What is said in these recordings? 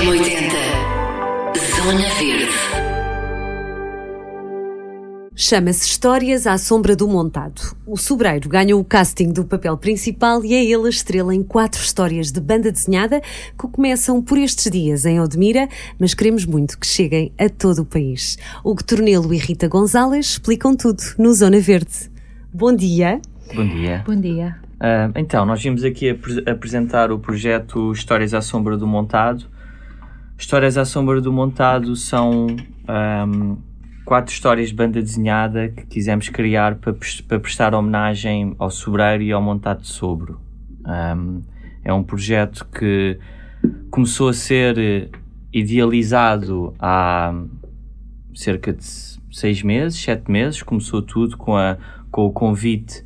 M80 Zona Verde Chama-se Histórias à Sombra do Montado. O Sobreiro ganhou o casting do papel principal e é ele a estrela em quatro histórias de banda desenhada que começam por estes dias em Odmira, mas queremos muito que cheguem a todo o país. Hugo Tornelo e Rita Gonzalez explicam tudo no Zona Verde. Bom dia. Bom dia. Bom dia. Uh, então, nós vimos aqui ap apresentar o projeto Histórias à Sombra do Montado. Histórias à Sombra do Montado são um, quatro histórias de banda desenhada que quisemos criar para, para prestar homenagem ao Sobreiro e ao Montado de Sobro. Um, é um projeto que começou a ser idealizado há cerca de seis meses, sete meses. Começou tudo com, a, com o convite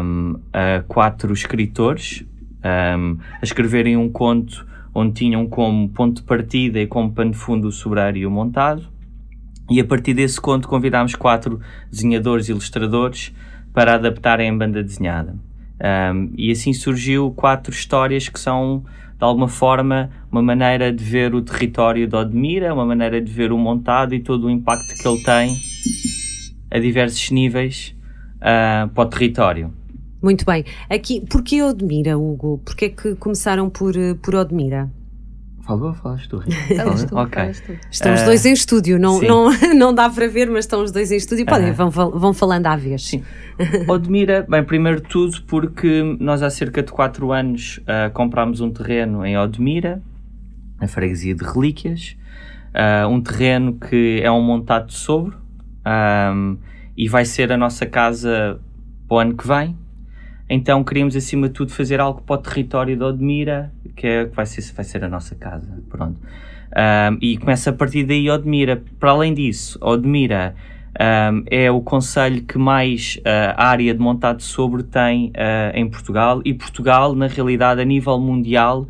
um, a quatro escritores a escreverem um conto onde tinham como ponto de partida e como pano de fundo o sobrário montado. E a partir desse conto convidámos quatro desenhadores e ilustradores para adaptarem em banda desenhada. Um, e assim surgiu quatro histórias que são, de alguma forma, uma maneira de ver o território de Odmira, uma maneira de ver o montado e todo o impacto que ele tem a diversos níveis uh, para o território. Muito bem. Aqui, porquê Odmira, Hugo? Porquê é que começaram por, eh, por Odmira? Falou, falaste tu, Falas tu, ok. tu. Estão os Uh, dois em estúdio, não, sim. não, não dá para ver, mas estão os dois em estúdio. Podem, Ah. vão, vão falando à vez. Sim. Odmira, bem, primeiro de tudo porque nós há cerca de 4 anos ah, comprámos um terreno em Odmira, na freguesia de Relíquias, ah, um terreno que é um montado de sobro ahm, e vai ser a nossa casa para o ano que vem. Então queríamos acima de tudo fazer algo para o território de Odmira, que, é, que vai, ser, vai ser a nossa casa. Pronto. Ahm, e começa a partir daí Odmira. Para além disso, Odmira ahm, é o conselho que mais ah, área de montado sobre tem ah, em Portugal e Portugal, na realidade, a nível mundial,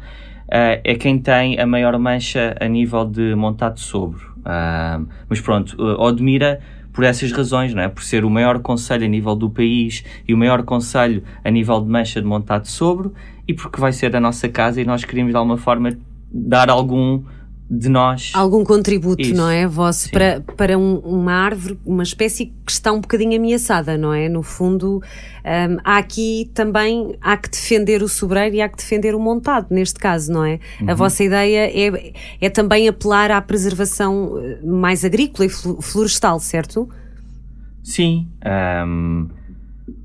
ah, é quem tem a maior mancha a nível de montado sobre. Ahm, mas pronto, Odmira por essas razões, não é? Por ser o maior conselho a nível do país e o maior conselho a nível de mancha de montado sobre e porque vai ser a nossa casa e nós queríamos de alguma forma dar algum de nós. Algum contributo, Isso. não é? Vosso Sim. para, para um- uma árvore, uma espécie que está um bocadinho ameaçada, não é? No fundo, hum, há aqui também, há que defender o sobreiro e há que defender o montado, neste caso, não é? A Uhum. vossa ideia é, é também apelar à preservação eh, mais agrícola e flo- florestal, certo? Sim. ahm,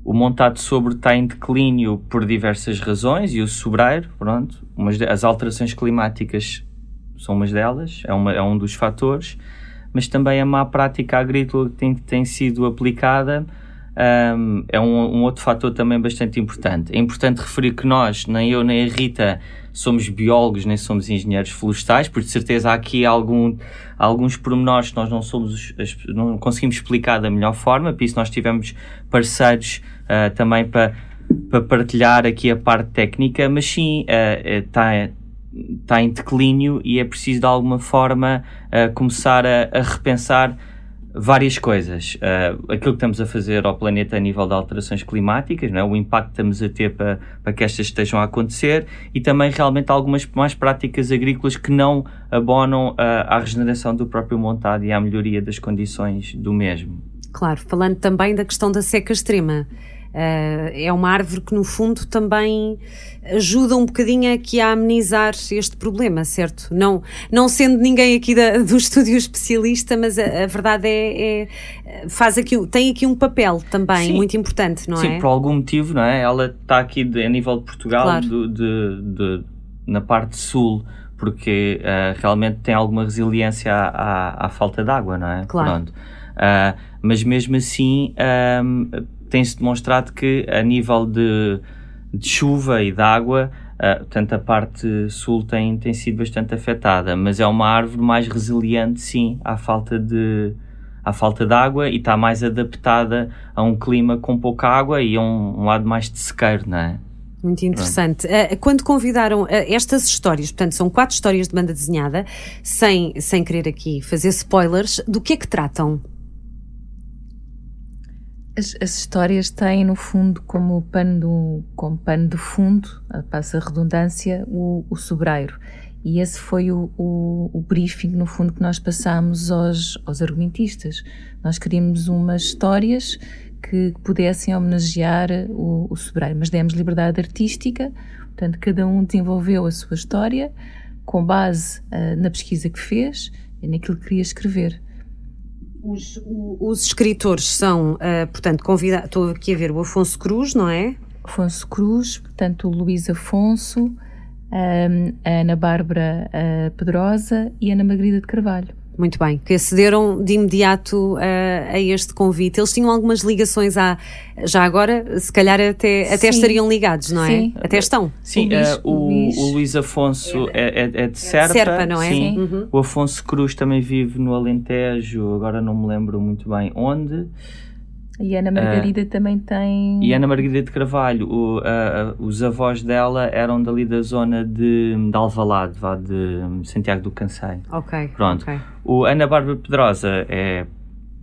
o montado sobre está em declínio por diversas razões e o sobreiro, pronto, umas as alterações climáticas são umas delas, é, uma, é um dos fatores, mas também a má prática agrícola que tem, tem sido aplicada ahm, é um, um outro fator também bastante importante. É importante referir que nós, nem eu nem a Rita, somos biólogos nem somos engenheiros florestais, por de certeza há aqui algum, alguns pormenores que nós não somos, não conseguimos explicar da melhor forma, por isso nós tivemos parceiros ah, também para, para partilhar aqui a parte técnica, mas sim, está está em declínio e é preciso de alguma forma ah, começar a, a repensar várias coisas. Ah, aquilo que estamos a fazer ao planeta a nível de alterações climáticas, não é? o impacto que estamos a ter para, para que estas estejam a acontecer e também realmente algumas mais práticas agrícolas que não abonam ah, à regeneração do próprio montado e à melhoria das condições do mesmo. Claro, falando também da questão da seca extrema. Eh, é uma árvore que, no fundo, também ajuda um bocadinho aqui a amenizar este problema, certo? Não, não sendo ninguém aqui da- do estúdio especialista, mas a, a verdade é, é- faz aqui, tem aqui um papel também Sim. muito importante, não Sim, é? por algum motivo, não é? Ela está aqui de- a nível de Portugal, Claro. do- de, de- na parte sul, porque ah, realmente tem alguma resiliência à, à, à falta de água, não é? Claro. Ah, mas mesmo assim, tem-se demonstrado que a nível de, de chuva e de água, ah, portanto, a parte sul tem, tem sido bastante afetada, mas é uma árvore mais resiliente, sim, à falta de, à falta de água e está mais adaptada a um clima com pouca água e a um, um lado mais de sequeiro, não é? Muito interessante. Eh, quando convidaram eh, estas histórias, portanto, são quatro histórias de banda desenhada, sem, sem querer aqui fazer spoilers, do que é que tratam? As, as histórias têm, no fundo, como pano, do, como pano de fundo, passa a redundância, o, o sobreiro. E esse foi o, o, o, briefing, no fundo, que nós passámos aos, aos argumentistas. Nós queríamos umas histórias que pudessem homenagear o, o sobreiro, mas demos liberdade artística, portanto, cada um desenvolveu a sua história com base uh, na pesquisa que fez e naquilo que queria escrever. Os, os escritores são, uh, portanto, convidados. Estou aqui a ver o Afonso Cruz, não é? Afonso Cruz, portanto, o Luís Afonso, um, a Ana Bárbara uh, Pedrosa e a Ana Margarida de Carvalho. Muito bem, que acederam de imediato uh, a este convite. Eles tinham algumas ligações à. Já agora, se calhar até, até estariam ligados, não é? Sim. Até estão. Sim, o, Luís, uh, o, o Luís Afonso é, é, é de Serpa. Serpa, não é? Sim. Uhum. O Afonso Cruz também vive no Alentejo, agora não me lembro muito bem onde. E Ana Margarida uh, também tem. E Ana Margarida de Carvalho, o, uh, uh, os avós dela eram dali da zona de, de Alvalade, vá de Santiago do Cansei. Ok. Pronto. Okay. O Ana Bárbara Pedrosa é.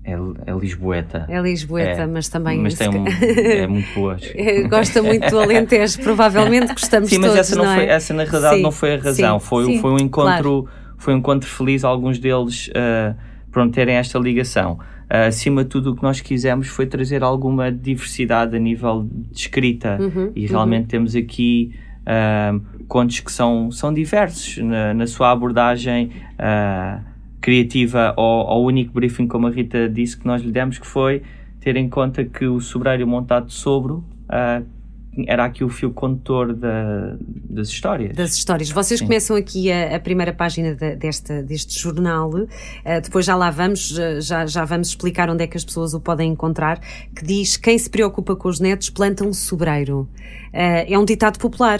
É, é Lisboeta. É Lisboeta, é, mas também. Mas tem um, é muito boa. Gosta muito do Alentejo, provavelmente gostamos Sim, mas todos, essa, não, não foi, é? essa na realidade sim, não foi a razão. Sim, foi, sim, foi um encontro. Claro. Foi um encontro feliz, alguns deles uh, pronto, terem esta ligação. Uh, acima de tudo, o que nós quisemos foi trazer alguma diversidade a nível de escrita uhum, e realmente uhum. temos aqui uh, contos que são, são diversos na, na sua abordagem uh, criativa ao, ao, único briefing, como a Rita disse, que nós lhe demos, que foi ter em conta que o sobreiro montado sobre era aqui o fio condutor da, das histórias. Das histórias. Vocês Sim. começam aqui a, a primeira página de, desta, deste jornal, uh, depois já lá vamos, já, já vamos explicar onde é que as pessoas o podem encontrar, que diz: quem se preocupa com os netos planta um sobreiro. Uh, é um ditado popular.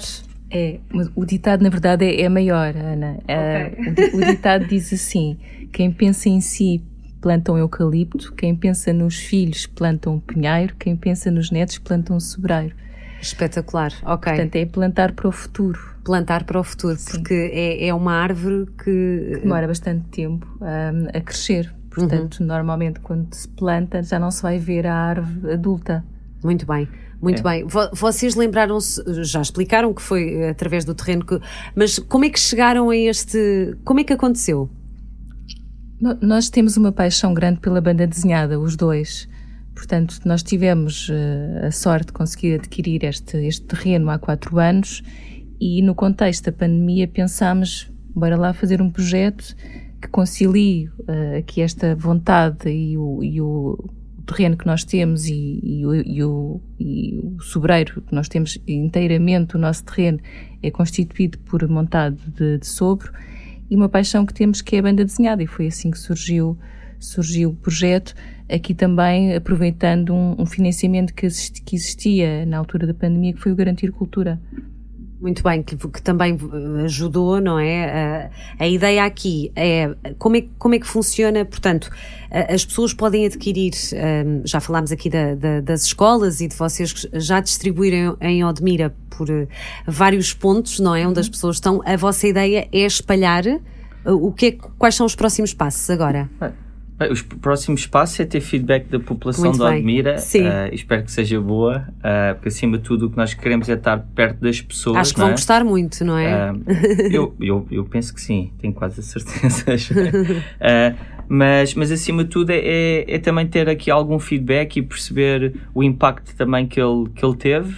É, o ditado na verdade é, é maior, Ana. Okay. Uh, o, o ditado diz assim: quem pensa em si planta um eucalipto, quem pensa nos filhos planta um pinheiro, quem pensa nos netos planta um sobreiro. Espetacular, ok. Portanto, é plantar para o futuro. Plantar para o futuro, Sim. porque é, é uma árvore que... que demora bastante tempo um, a crescer. Portanto, uhum. normalmente quando se planta já não se vai ver a árvore adulta. Muito bem. Muito é. bem. Vocês lembraram-se, já explicaram que foi através do terreno que. Mas como é que chegaram a este. Como é que aconteceu? Nós temos uma paixão grande pela banda desenhada, os dois. Portanto, nós tivemos uh, a sorte de conseguir adquirir este, este terreno há quatro anos e, no contexto da pandemia, pensámos, bora lá fazer um projeto que concilie uh, aqui esta vontade e o, e o, terreno que nós temos e, e, o, e, o, e o sobreiro que nós temos inteiramente, o nosso terreno é constituído por montado de, de sobro e uma paixão que temos que é a banda desenhada. E foi assim que surgiu, surgiu o projeto aqui também aproveitando um, um financiamento que, existi, que existia na altura da pandemia, que foi o Garantir Cultura. Muito bem, que, que, também ajudou, não é? A, a, ideia aqui é como, é como é que funciona, portanto, as pessoas podem adquirir, um, já falámos aqui da, da, das escolas e de vocês já distribuírem em Odmira por vários pontos, não é? Onde as uhum. pessoas estão. A vossa ideia é espalhar. O que é, quais são os próximos passos agora? Os próximos passos é ter feedback da população Muito de Odmira. Uh, espero que seja boa, uh, porque acima de tudo o que nós queremos é estar perto das pessoas. Acho que vão é? gostar muito, não é? Uh, eu, eu, eu penso que sim, tenho quase a certeza. mas, mas acima de tudo é, é, é, também ter aqui algum feedback e perceber o impacto também que ele, que ele teve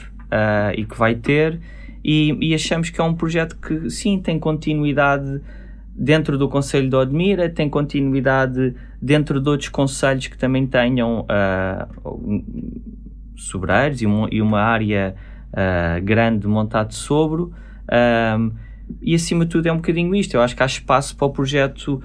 e que vai ter. E, e achamos que é um projeto que sim tem continuidade dentro do Conselho de Odmira, tem continuidade dentro de outros conselhos que também tenham uh, sobreiros e, um, e, uma área uh, grande montada sobre. Um, e acima de tudo é um bocadinho isto. Eu acho que há espaço para o projeto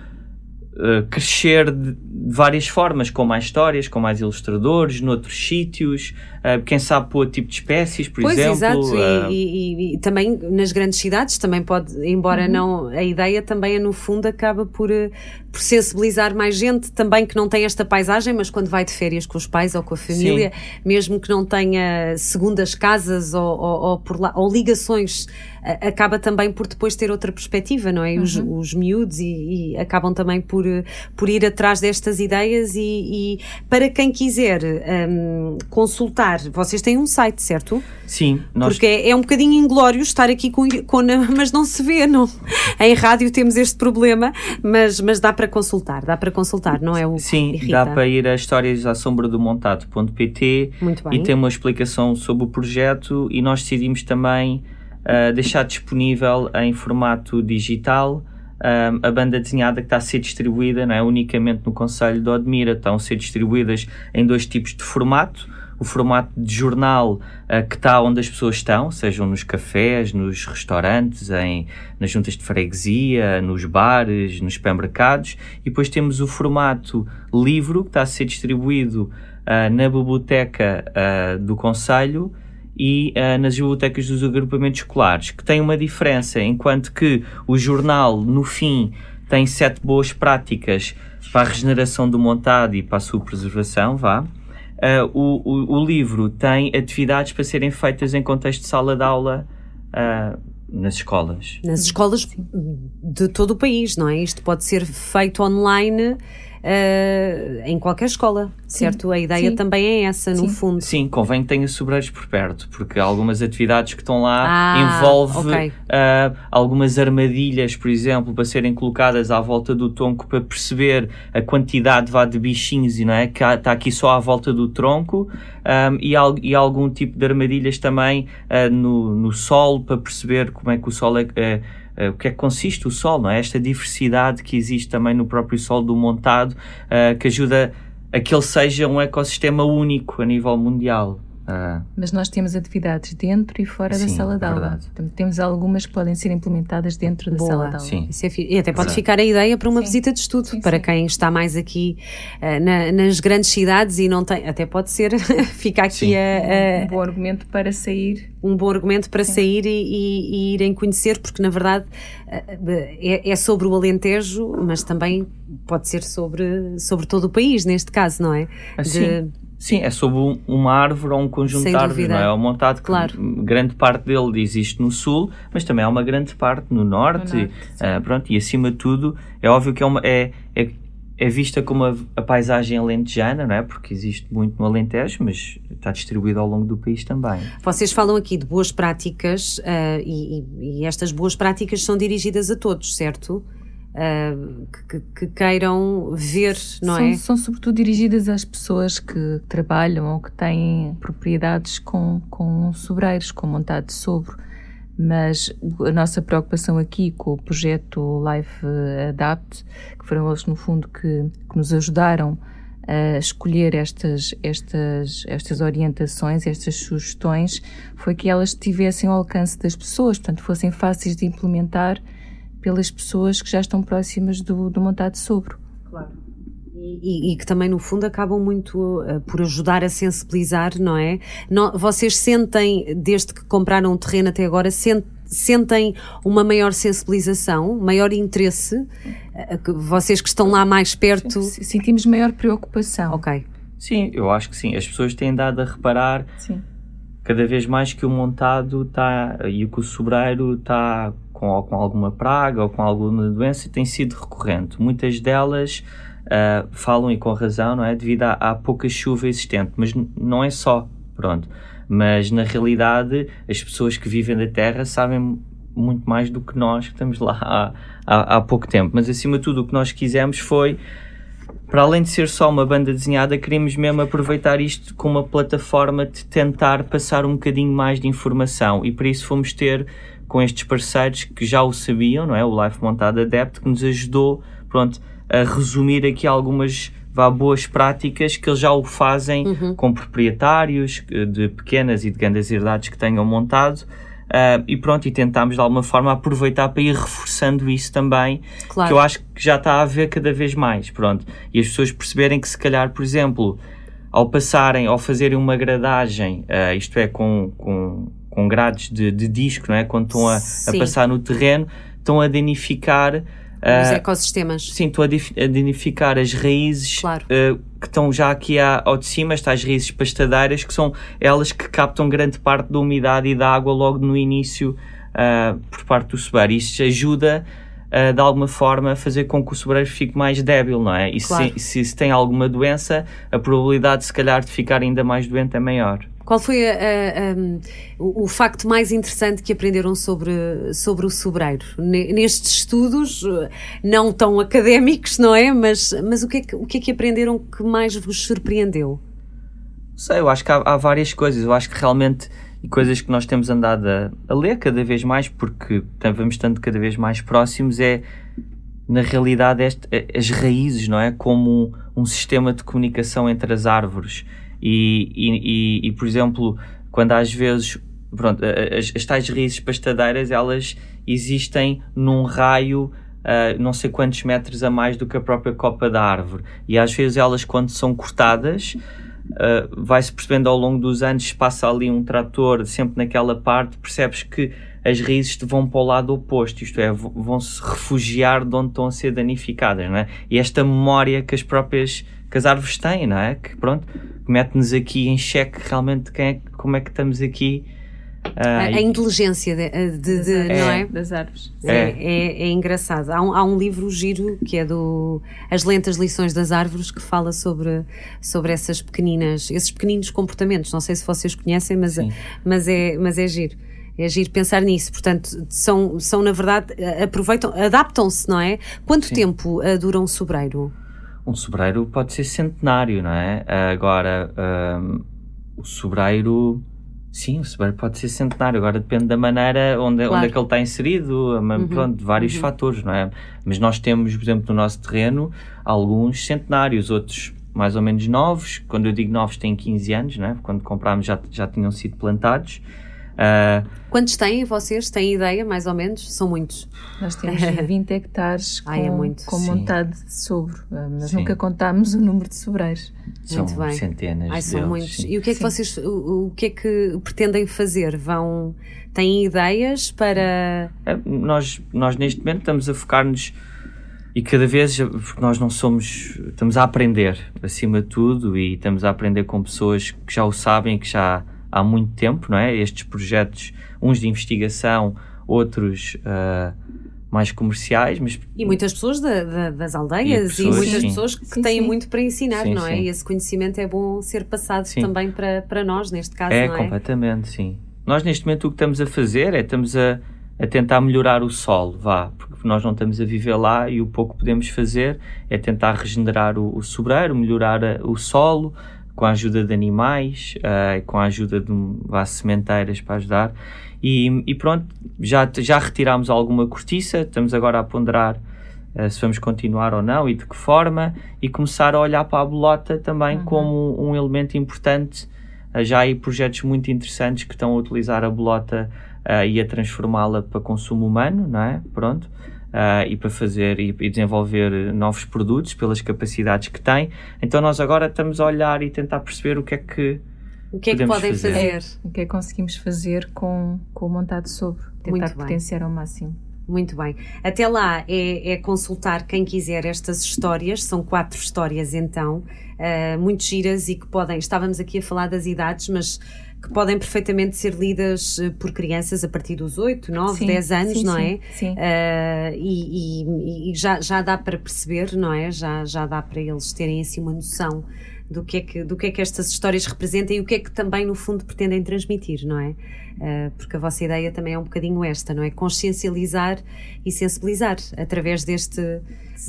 uh, crescer de, de, várias formas, com mais histórias, com mais ilustradores, noutros sítios, uh, quem sabe para outro tipo de espécies, por pois, exemplo. Exato, uh, e, e, e, também nas grandes cidades também pode, embora uhum. não, a ideia também no fundo acaba por, por sensibilizar mais gente também que não tem esta paisagem, mas quando vai de férias com os pais ou com a família, Sim. mesmo que não tenha segundas casas ou, ou, ou, por lá, ou ligações acaba também por depois ter outra perspectiva, não é? Os, Uhum. os miúdos e, e acabam também por, por ir atrás destas ideias e, e para quem quiser hum, consultar, vocês têm um site, certo? Sim, nós Porque é, é um bocadinho inglório estar aqui com, com mas não se vê, não. Em rádio temos este problema, mas, mas dá para consultar, dá para consultar, não é o Sim, dá para ir a histórias à sombra do montado.pt Muito bem. e tem uma explicação sobre o projeto e nós decidimos também ah, deixar disponível em formato digital ah, a banda desenhada que está a ser distribuída não é unicamente no Conselho de Odmira, estão a ser distribuídas em dois tipos de formato. O formato de jornal ah, que está onde as pessoas estão, sejam nos cafés, nos restaurantes, em, nas juntas de freguesia, nos bares, nos supermercados, e depois temos o formato livro que está a ser distribuído ah, na biblioteca ah, do Conselho e ah, nas bibliotecas dos agrupamentos escolares, que tem uma diferença, enquanto que o jornal, no fim, tem sete boas práticas para a regeneração do montado e para a sua preservação, vá. Ah, o, o, o livro tem atividades para serem feitas em contexto de sala de aula ah, nas escolas. Nas escolas de todo o país, não é? Isto pode ser feito online eh, em qualquer escola, certo? A ideia Sim. também é essa, no Sim. fundo. Sim, convém que tenha sobreiros por perto, porque algumas atividades que estão lá Ah, envolve ok. ah, algumas armadilhas, por exemplo, para serem colocadas à volta do tronco para perceber a quantidade vá, de bichinhos, e não é? Que está aqui só à volta do tronco, ahm, e, al- e algum tipo de armadilhas também ah, no, no solo para perceber como é que o solo é. o que é que consiste o sol, não é? Esta diversidade que existe também no próprio sol do montado, ah, que ajuda a que ele seja um ecossistema único a nível mundial. Ah, Mas nós temos atividades dentro e fora da Sim, sala de aula. verdade. Temos algumas que podem ser implementadas dentro da Boa. sala de aula. Sim. Isso é fi- e até pode Verdade. ficar a ideia para uma Sim. visita de estudo, Sim, para sim. quem está mais aqui eh, na- nas grandes cidades e não tem, até pode ser, fica aqui a- a- Um bom argumento para sair. um bom argumento para sair e, e- e irem conhecer, porque na verdade eh, é, é sobre o Alentejo, mas também pode ser sobre, sobre todo o país, neste caso, não é? Assim, Sim, é sobre um- uma árvore ou um conjunto Sem de árvores, não é? É um montado que Claro. grande parte dele existe no sul, mas também há uma grande parte no norte. No norte, ah, pronto, e acima de tudo, é óbvio que é, uma, é, é, é vista como a, a paisagem alentejana, não é? Porque existe muito no Alentejo, mas está distribuído ao longo do país também. Vocês falam aqui de boas práticas eh, e, e- e estas boas práticas são dirigidas a todos, certo? Eh, que, que queiram ver, não são, é? são sobretudo dirigidas às pessoas que trabalham ou que têm propriedades com, com sobreiros, com montado de sobre. Mas a nossa preocupação aqui com o projeto Life Adapt, que foram eles, no fundo, que, que nos ajudaram a escolher estas, estas, estas orientações, estas sugestões, foi que elas estivessem ao alcance das pessoas, portanto, fossem fáceis de implementar pelas pessoas que já estão próximas do, do montado de sobre. E, e que também, no fundo, acabam muito eh, por ajudar a sensibilizar, não é? Não- vocês sentem, desde que compraram o terreno até agora, sen- sentem uma maior sensibilização, maior interesse? Eh, vocês que estão lá mais perto. Sentimos maior preocupação. Ok. Sim, eu acho que sim. As pessoas têm dado a reparar Sim. cada vez mais que o montado está e que o sobreiro está com, com alguma praga ou com alguma doença tem sido recorrente. Muitas delas ah, falam e com razão, não é? Devido à, à pouca chuva existente, mas não é só, pronto. Mas na realidade, as pessoas que vivem da terra sabem muito mais do que nós que estamos lá há, há, há pouco tempo. Mas acima de tudo, o que nós quisemos foi para além de ser só uma banda desenhada, queremos mesmo aproveitar isto como uma plataforma de tentar passar um bocadinho mais de informação e para isso fomos ter com estes parceiros que já o sabiam, não é? O Life Montado Adept, que nos ajudou, pronto, a resumir aqui algumas vá, boas práticas que eles já o fazem com proprietários eh, de pequenas e de grandes herdades que tenham montado. ah, e pronto, e tentámos de alguma forma aproveitar para ir reforçando isso também, Claro. que eu acho que já está a haver cada vez mais, pronto. E as pessoas perceberem que se calhar, por exemplo, ao passarem, ao fazerem uma gradagem, ah, isto é, com, com, com grades de, de disco, não é? Quando estão a, a passar no terreno, estão a danificar... Os ah, ecossistemas. Sim, estou a danificar as raízes Claro. eh, que estão já aqui à- ao de cima, estas raízes pastadeiras, que são elas que captam grande parte da umidade e da água logo no início uh, por parte do sobreiro. Isso ajuda uh, de alguma forma a fazer com que o sobreiro fique mais débil, não é? E claro. se, se, se, tem alguma doença, a probabilidade se calhar de ficar ainda mais doente é maior. Qual foi a, a, o, facto mais interessante que aprenderam sobre, sobre o sobreiro? Nestes estudos, não tão académicos, não é? Mas, mas o, que é que, o que é que aprenderam que mais vos surpreendeu? Sei, eu acho que há, há várias coisas. Eu acho que realmente e coisas que nós temos andado a, a, ler cada vez mais, porque vamos estando cada vez mais próximos, é na realidade este, as raízes, não é? Como um, um sistema de comunicação entre as árvores. E, e, e, e, por exemplo, quando às vezes pronto, as, as tais raízes pastadeiras elas existem num raio uh, não sei quantos metros a mais do que a própria copa da árvore e às vezes elas quando são cortadas uh, vai-se percebendo ao longo dos anos passa ali um trator sempre naquela parte percebes que as raízes vão para o lado oposto, isto é, vão se refugiar de onde estão a ser danificadas, não é? E esta memória que as próprias que as árvores têm, não é? Que pronto, mete-nos aqui em xeque realmente quem é, como é que estamos aqui. Uh, a, a, inteligência de, de, de é, não é? das árvores. É, é, é engraçado. Há um, há um, livro giro que é do As Lentas Lições das Árvores que fala sobre, sobre essas pequeninas, esses pequeninos comportamentos. Não sei se vocês conhecem, mas, mas, é, mas é giro. É giro pensar nisso. Portanto, são, são na verdade, aproveitam, adaptam-se, não é? Quanto Sim. tempo uh, dura um sobreiro? Um sobreiro pode ser centenário, não é? Agora, um, o sobreiro. Sim, o sobreiro pode ser centenário, agora depende da maneira onde, claro. onde é que ele está inserido, uhum. pronto, vários uhum. fatores, não é? Mas nós temos, por exemplo, no nosso terreno, alguns centenários, outros mais ou menos novos. Quando eu digo novos, têm 15 anos, não é? Quando comprámos já, já tinham sido plantados. Uh, Quantos têm vocês? Têm ideia, mais ou menos? São muitos. Nós temos 20 hectares com, Ai, é muito. com montado de sobro, ah, mas sim. nunca contámos o número de sobreiros. São muito bem. centenas Ai, são deles, muitos. Sim. E o que é que sim. vocês, o, o, que é que pretendem fazer? Vão, têm ideias para... É, nós, nós neste momento estamos a focar-nos e cada vez, porque nós não somos, estamos a aprender acima de tudo e estamos a aprender com pessoas que já o sabem, que já há muito tempo, não é? Estes projetos, uns de investigação, outros uh, mais comerciais, mas... E muitas pessoas da, da, das aldeias e, pessoas, e muitas sim. pessoas que sim, têm sim. muito para ensinar, não é? E esse conhecimento é bom ser passado também para, para nós, neste caso, é, não é? completamente, sim. Nós neste momento o que estamos a fazer é estamos a, a tentar melhorar o solo, vá, porque nós não estamos a viver lá e o pouco que podemos fazer é tentar regenerar o, o sobreiro, melhorar a, o solo, com a ajuda de animais, uh, com a ajuda de vá, sementeiras para ajudar. E, e, pronto, já, já retirámos alguma cortiça, estamos agora a ponderar uh, se vamos continuar ou não e de que forma, e começar a olhar para a bolota também uhum. como um elemento importante. Uh, já há aí projetos muito interessantes que estão a utilizar a bolota e a transformá-la para consumo humano, não é? Pronto uh, e para fazer e, e, desenvolver novos produtos pelas capacidades que tem. Então nós agora estamos a olhar e tentar perceber o que é que o que é que podem fazer? fazer? É, o que é que conseguimos fazer com, com o montado sobre, tentar Muito potenciar bem. ao máximo. Muito bem. Até lá é, é, consultar quem quiser estas histórias, são quatro histórias então, uh, muito giras e que podem. Estávamos aqui a falar das idades, mas que podem perfeitamente ser lidas eh, por crianças a partir dos 8, 9, sim, 10 anos, sim, não é? Sim. Uh, e, e, e já, já dá para perceber, não é? Já, já dá para eles terem assim uma noção do que, é que, do que é que estas histórias representam e o que é que também, no fundo, pretendem transmitir, não é? Uh, porque a vossa ideia também é um bocadinho esta, não é? Consciencializar e sensibilizar através deste,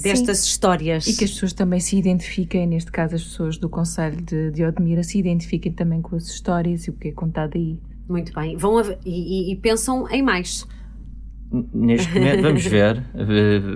destas Sim. histórias. E que as pessoas também se identifiquem, neste caso as pessoas do Conselho de, de Odmira, se identifiquem também com as histórias e o que é contado aí. Muito bem. Vão a, e, e pensam em mais neste momento, vamos ver,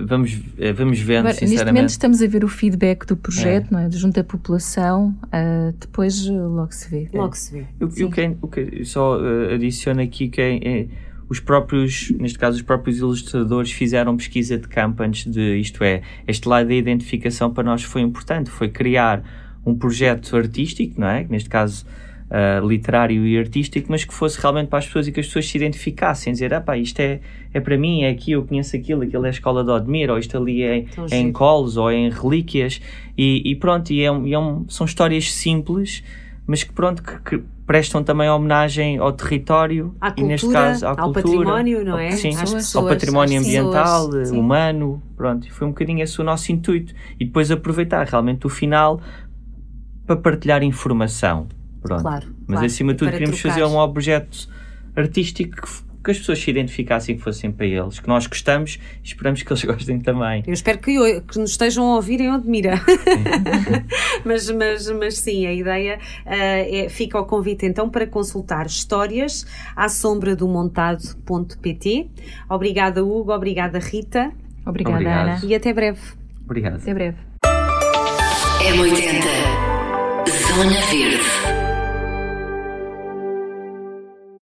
vamos, eh, vamos vendo, Agora, sinceramente. Neste momento estamos a ver o feedback do projeto, é. não é? Junto à população, uh, depois eh, logo se vê. Logo se vê. O, o, que, é, o que só uh, adiciono aqui que é, é, os próprios, neste caso os próprios ilustradores fizeram pesquisa de campo antes de, isto é, este lado da identificação para nós foi importante, foi criar um projeto artístico, não é? Neste caso uh, literário e artístico, mas que fosse realmente para as pessoas e que as pessoas se identificassem, dizer, ah isto é, é para mim, é aqui, eu conheço aquilo, aquilo é a escola de Odmir, ou isto ali é, é em Coles, ou é em Relíquias, e, e pronto, e, é, e é um, são histórias simples, mas que pronto, que, que prestam também homenagem ao território À e neste caso à ao cultura, património, não ao- é? Sim, Às ao pessoas, património ambiental, pessoas, humano, pronto, foi um bocadinho esse o nosso intuito. E depois aproveitar realmente o final para partilhar informação, pronto. Claro, Mas claro. acima de tudo queríamos trocar. fazer um objeto artístico que, que as pessoas se identificassem que fossem para eles, que nós gostamos e esperamos que eles gostem também. Eu espero que, que nos estejam a ouvir em Odmira. mas, mas, mas sim, a ideia ah, é, fica ao convite então para consultar histórias à sombra do montado.pt. Obrigada, Hugo. Obrigada, Rita. Obrigada, Obrigado. Ana. E até breve. Obrigado. Até breve. M80 Zona Verde